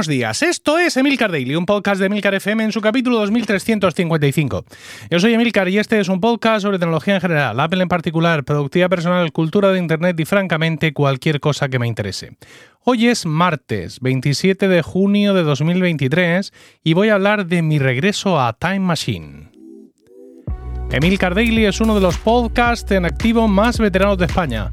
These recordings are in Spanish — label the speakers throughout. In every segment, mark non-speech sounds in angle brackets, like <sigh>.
Speaker 1: Buenos días, esto es Emilcar Daily, un podcast de Emilcar FM en su capítulo 2355. Yo soy Emilcar y este es un podcast sobre tecnología en general, Apple en particular, productividad personal, cultura de Internet y francamente cualquier cosa que me interese. Hoy es martes 27 de junio de 2023 y voy a hablar de mi regreso a Time Machine. Emilcar Daily es uno de los podcasts en activo más veteranos de España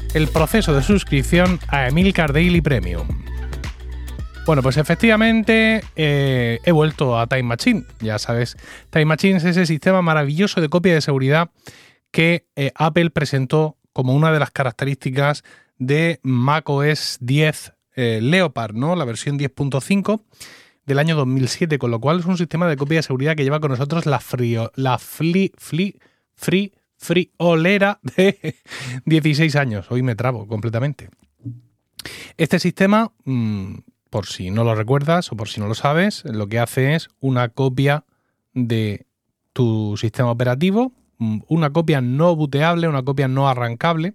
Speaker 1: el proceso de suscripción a Emilcar Daily Premium. Bueno, pues efectivamente eh, he vuelto a Time Machine. Ya sabes, Time Machine es ese sistema maravilloso de copia de seguridad que eh, Apple presentó como una de las características de macOS 10 eh, Leopard, ¿no? La versión 10.5 del año 2007, con lo cual es un sistema de copia de seguridad que lleva con nosotros la, frío, la Free friolera de <laughs> 16 años. Hoy me trabo completamente. Este sistema, mm, por si no lo recuerdas o por si no lo sabes, lo que hace es una copia de tu sistema operativo, mm, una copia no booteable, una copia no arrancable,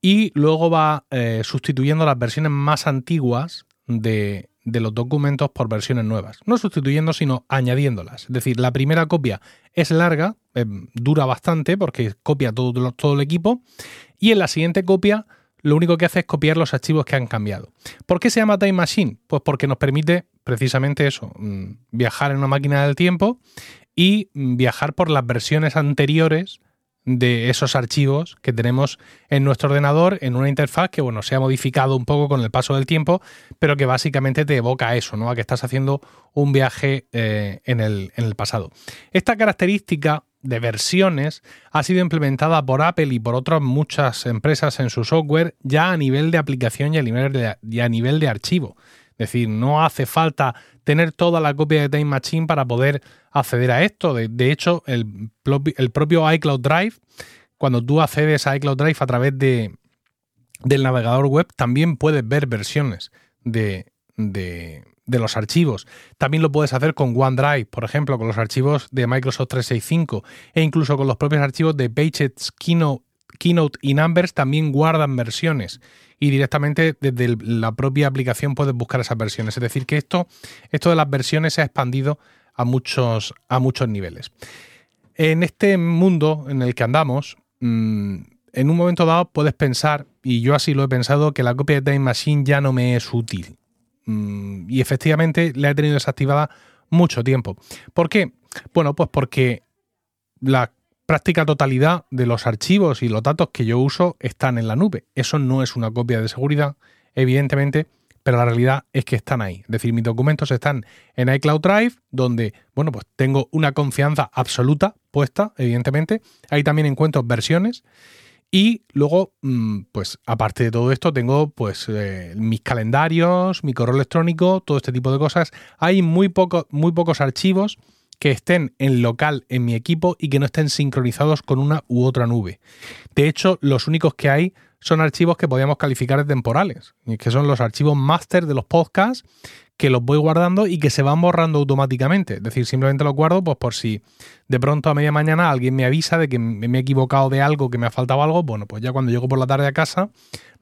Speaker 1: y luego va eh, sustituyendo las versiones más antiguas de, de los documentos por versiones nuevas. No sustituyendo, sino añadiéndolas. Es decir, la primera copia es larga, eh, dura bastante porque copia todo, todo el equipo, y en la siguiente copia lo único que hace es copiar los archivos que han cambiado. ¿Por qué se llama Time Machine? Pues porque nos permite precisamente eso, mm, viajar en una máquina del tiempo y mm, viajar por las versiones anteriores de esos archivos que tenemos en nuestro ordenador en una interfaz que bueno se ha modificado un poco con el paso del tiempo pero que básicamente te evoca eso no a que estás haciendo un viaje eh, en, el, en el pasado. Esta característica de versiones ha sido implementada por Apple y por otras muchas empresas en su software ya a nivel de aplicación y a nivel de, y a nivel de archivo es decir, no hace falta tener toda la copia de Time Machine para poder acceder a esto. De, hecho, el, propio iCloud Drive, cuando tú accedes a iCloud Drive a través de, del navegador web, también puedes ver versiones de, de, los archivos. También lo puedes hacer con OneDrive, por ejemplo, con los archivos de Microsoft 365 e incluso con los propios archivos de Pages, Keynote, Keynote y Numbers también guardan versiones y directamente desde la propia aplicación puedes buscar esas versiones. Es decir, que esto, esto de las versiones se ha expandido a muchos, a muchos niveles. En este mundo en el que andamos, mm, en un momento dado puedes pensar, y yo así lo he pensado, que la copia de Time Machine ya no me es útil. Mm, y efectivamente la he tenido desactivada mucho tiempo. ¿Por qué? Bueno, pues porque la práctica totalidad de los archivos y los datos que yo uso están en la nube. Eso no es una copia de seguridad, evidentemente, pero la realidad es que están ahí. Es decir, mis documentos están en iCloud Drive, donde, bueno, pues tengo una confianza absoluta puesta, evidentemente. Ahí también encuentro versiones. Y luego, mm, pues aparte de todo esto, tengo pues eh, mis calendarios, mi correo electrónico, todo este tipo de cosas. Hay muy, poco, muy pocos archivos que estén en local en mi equipo y que no estén sincronizados con una u otra nube. De hecho, los únicos que hay son archivos que podríamos calificar de temporales, que son los archivos master de los podcasts que los voy guardando y que se van borrando automáticamente. Es decir, simplemente los guardo pues por si de pronto a media mañana alguien me avisa de que me he equivocado de algo, que me ha faltado algo, bueno, pues ya cuando llego por la tarde a casa,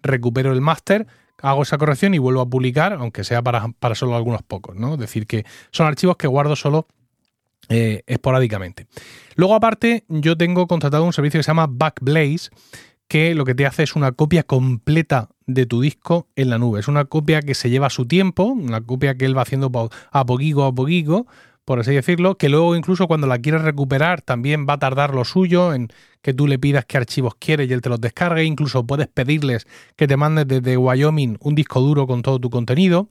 Speaker 1: recupero el máster, hago esa corrección y vuelvo a publicar, aunque sea para, para solo algunos pocos, ¿no? Es decir, que son archivos que guardo solo eh, esporádicamente. Luego, aparte, yo tengo contratado un servicio que se llama Backblaze, que lo que te hace es una copia completa de tu disco en la nube. Es una copia que se lleva su tiempo, una copia que él va haciendo a poquito a poquito, por así decirlo, que luego incluso cuando la quieres recuperar también va a tardar lo suyo en que tú le pidas qué archivos quieres y él te los descargue, incluso puedes pedirles que te mandes desde Wyoming un disco duro con todo tu contenido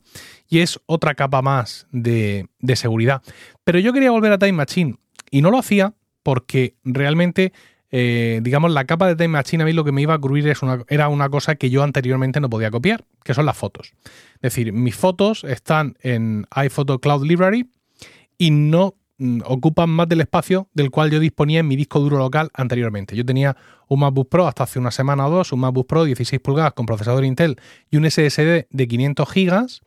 Speaker 1: y es otra capa más de, seguridad. Pero yo quería volver a Time Machine y no lo hacía porque realmente eh, digamos, la capa de Time Machine a mí lo que me iba a cubrir es era una cosa que yo anteriormente no podía copiar, que son las fotos. Es decir, mis fotos están en iPhoto Cloud Library y no mm, ocupan más del espacio del cual yo disponía en mi disco duro local anteriormente. Yo tenía un MacBook Pro hasta hace una semana o dos, un MacBook Pro 16 pulgadas con procesador Intel y un SSD de 500 gigas.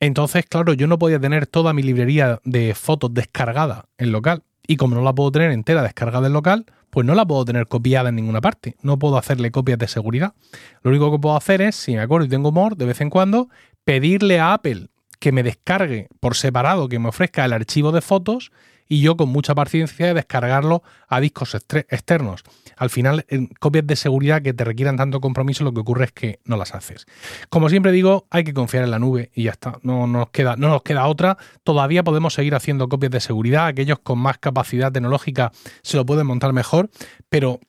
Speaker 1: Entonces, claro, yo no podía tener toda mi librería de fotos descargada en local. Y como no la puedo tener entera descargada en local, pues no la puedo tener copiada en ninguna parte. No puedo hacerle copias de seguridad. Lo único que puedo hacer es, si me acuerdo y tengo humor, de vez en cuando, pedirle a Apple que me descargue por separado, que me ofrezca el archivo de fotos y yo con mucha paciencia descargarlo a discos externos. Al final, copias de seguridad que te requieran tanto compromiso, lo que ocurre es que no las haces. Como siempre digo, hay que confiar en la nube y ya está. No nos queda, no nos queda otra. Todavía podemos seguir haciendo copias de seguridad. Aquellos con más capacidad tecnológica se lo pueden montar mejor, pero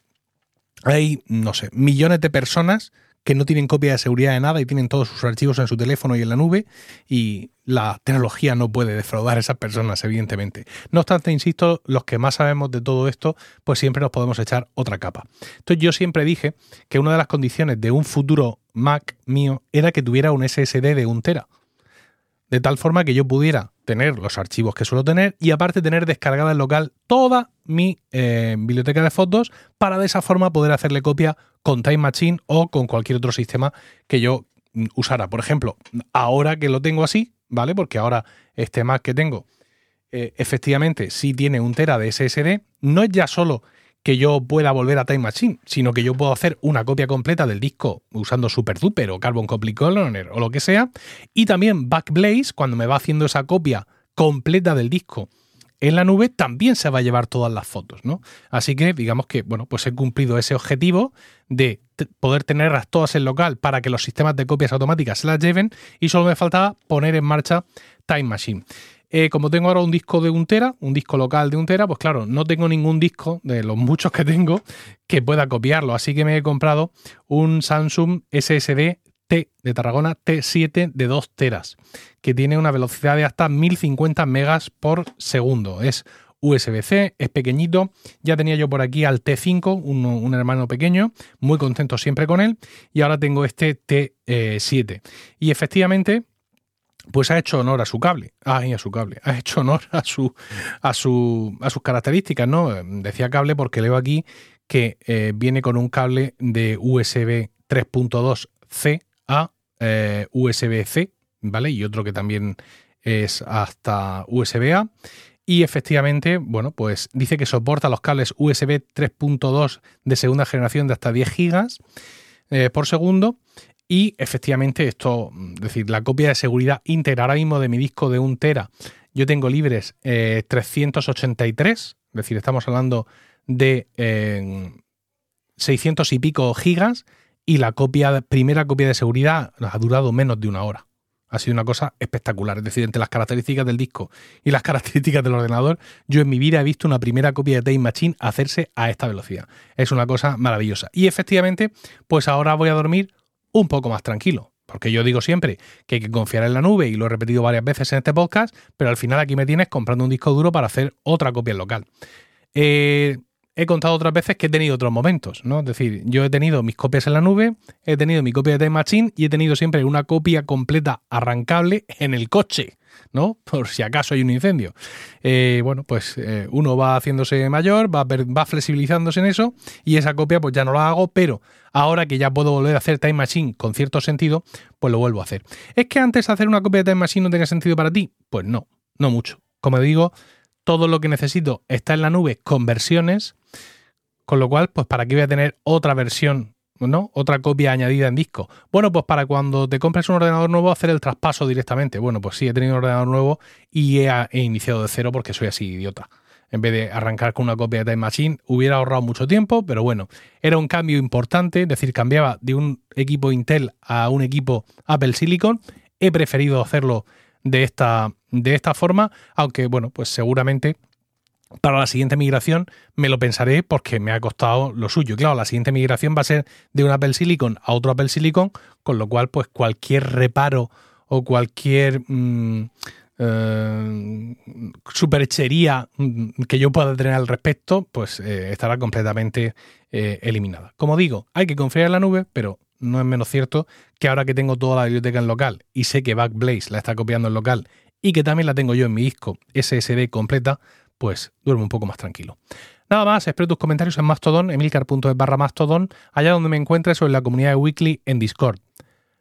Speaker 1: hay, no sé, millones de personas que no tienen copia de seguridad de nada y tienen todos sus archivos en su teléfono y en la nube y la tecnología no puede defraudar a esas personas, evidentemente. No obstante, insisto, los que más sabemos de todo esto, pues siempre nos podemos echar otra capa. Entonces yo siempre dije que una de las condiciones de un futuro Mac mío era que tuviera un SSD de un tera de tal forma que yo pudiera tener los archivos que suelo tener y aparte tener descargada en local toda mi eh, biblioteca de fotos para de esa forma poder hacerle copia con Time Machine o con cualquier otro sistema que yo mm, usara. Por ejemplo, ahora que lo tengo así, ¿vale? Porque ahora este Mac que tengo eh, efectivamente sí tiene un tera de SSD, no es ya solo que yo pueda volver a Time Machine, sino que yo puedo hacer una copia completa del disco usando SuperDuper o Carbon Copy Cloner o lo que sea. Y también Backblaze, cuando me va haciendo esa copia completa del disco en la nube, también se va a llevar todas las fotos, ¿no? Así que digamos que, bueno, pues he cumplido ese objetivo de poder tenerlas todas en local para que los sistemas de copias automáticas se las lleven y solo me faltaba poner en marcha Time Machine. Eh, como tengo ahora un disco de un tera, un disco local de un tera, pues claro, no tengo ningún disco de los muchos que tengo que pueda copiarlo. Así que me he comprado un Samsung SSD T de Tarragona T7 de 2 teras, que tiene una velocidad de hasta 1050 megas por segundo. Es USB-C, es pequeñito. Ya tenía yo por aquí al T5, un, hermano pequeño, muy contento siempre con él. Y ahora tengo este T7. Y efectivamente, pues ha hecho honor a su cable, ay, a su cable, ha hecho honor a su, a su, sus características, ¿no? Decía cable porque leo aquí que eh, viene con un cable de USB 3.2C a eh, USB-C, ¿vale? Y otro que también es hasta USB-A. Y efectivamente, bueno, pues dice que soporta los cables USB 3.2 de segunda generación de hasta 10 gigas eh, por segundo y efectivamente esto, es decir, la copia de seguridad íntegra ahora mismo de mi disco de 1 tera, yo tengo libres 383, es decir, estamos hablando de 600 y pico gigas y la copia, primera copia de seguridad ha durado menos de una hora. Ha sido una cosa espectacular. Es decir, entre las características del disco y las <laughs> características del ordenador, yo en mi vida he visto una primera copia de Time Machine hacerse a esta velocidad. Es una cosa maravillosa. Y efectivamente, pues ahora voy a dormir un poco más tranquilo. Porque yo digo siempre que hay que confiar en la nube y lo he repetido varias veces en este podcast, pero al final aquí me tienes comprando un disco duro para hacer otra copia en local. Eh, he contado otras veces que he tenido otros momentos, ¿no? Es decir, yo he tenido mis copias en la nube, he tenido mi copia de Time Machine y he tenido siempre una copia completa arrancable en el coche. ¿No? Por si acaso hay un incendio. Eh, bueno, pues eh, uno va haciéndose mayor, va, va flexibilizándose en eso y esa copia pues ya no la hago, pero ahora que ya puedo volver a hacer Time Machine con cierto sentido, pues lo vuelvo a hacer. ¿Es que antes hacer una copia de Time Machine no tenía sentido para ti? Pues no, no mucho. Como digo, todo lo que necesito está en la nube con versiones, con lo cual, pues para qué voy a tener otra versión ¿no? Otra copia añadida en disco. Bueno, pues para cuando te compres un ordenador nuevo, hacer el traspaso directamente. Bueno, pues sí, he tenido un ordenador nuevo y he, iniciado de cero porque soy así idiota. En vez de arrancar con una copia de Time Machine, hubiera ahorrado mucho tiempo, pero bueno, era un cambio importante, es decir, cambiaba de un equipo Intel a un equipo Apple Silicon. He preferido hacerlo de esta, de esta forma, aunque bueno, pues seguramente para la siguiente migración me lo pensaré porque me ha costado lo suyo. Claro, la siguiente migración va a ser de un Apple Silicon a otro Apple Silicon, con lo cual, pues cualquier reparo o cualquier mm, eh, superchería mm, que yo pueda tener al respecto, pues eh, estará completamente eh, eliminada. Como digo, hay que confiar en la nube, pero no es menos cierto que ahora que tengo toda la biblioteca en local y sé que Backblaze la está copiando en local y que también la tengo yo en mi disco SSD completa, pues duermo un poco más tranquilo. Nada más, espero tus comentarios en Mastodon, emilcar.es barra Mastodon, allá donde me encuentres o en la comunidad de Weekly en Discord.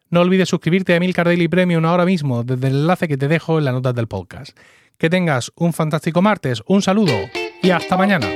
Speaker 1: No olvides suscribirte a Emilcar Daily Premium ahora mismo desde el enlace que te dejo en las notas del podcast. Que tengas un fantástico martes, un saludo y hasta mañana.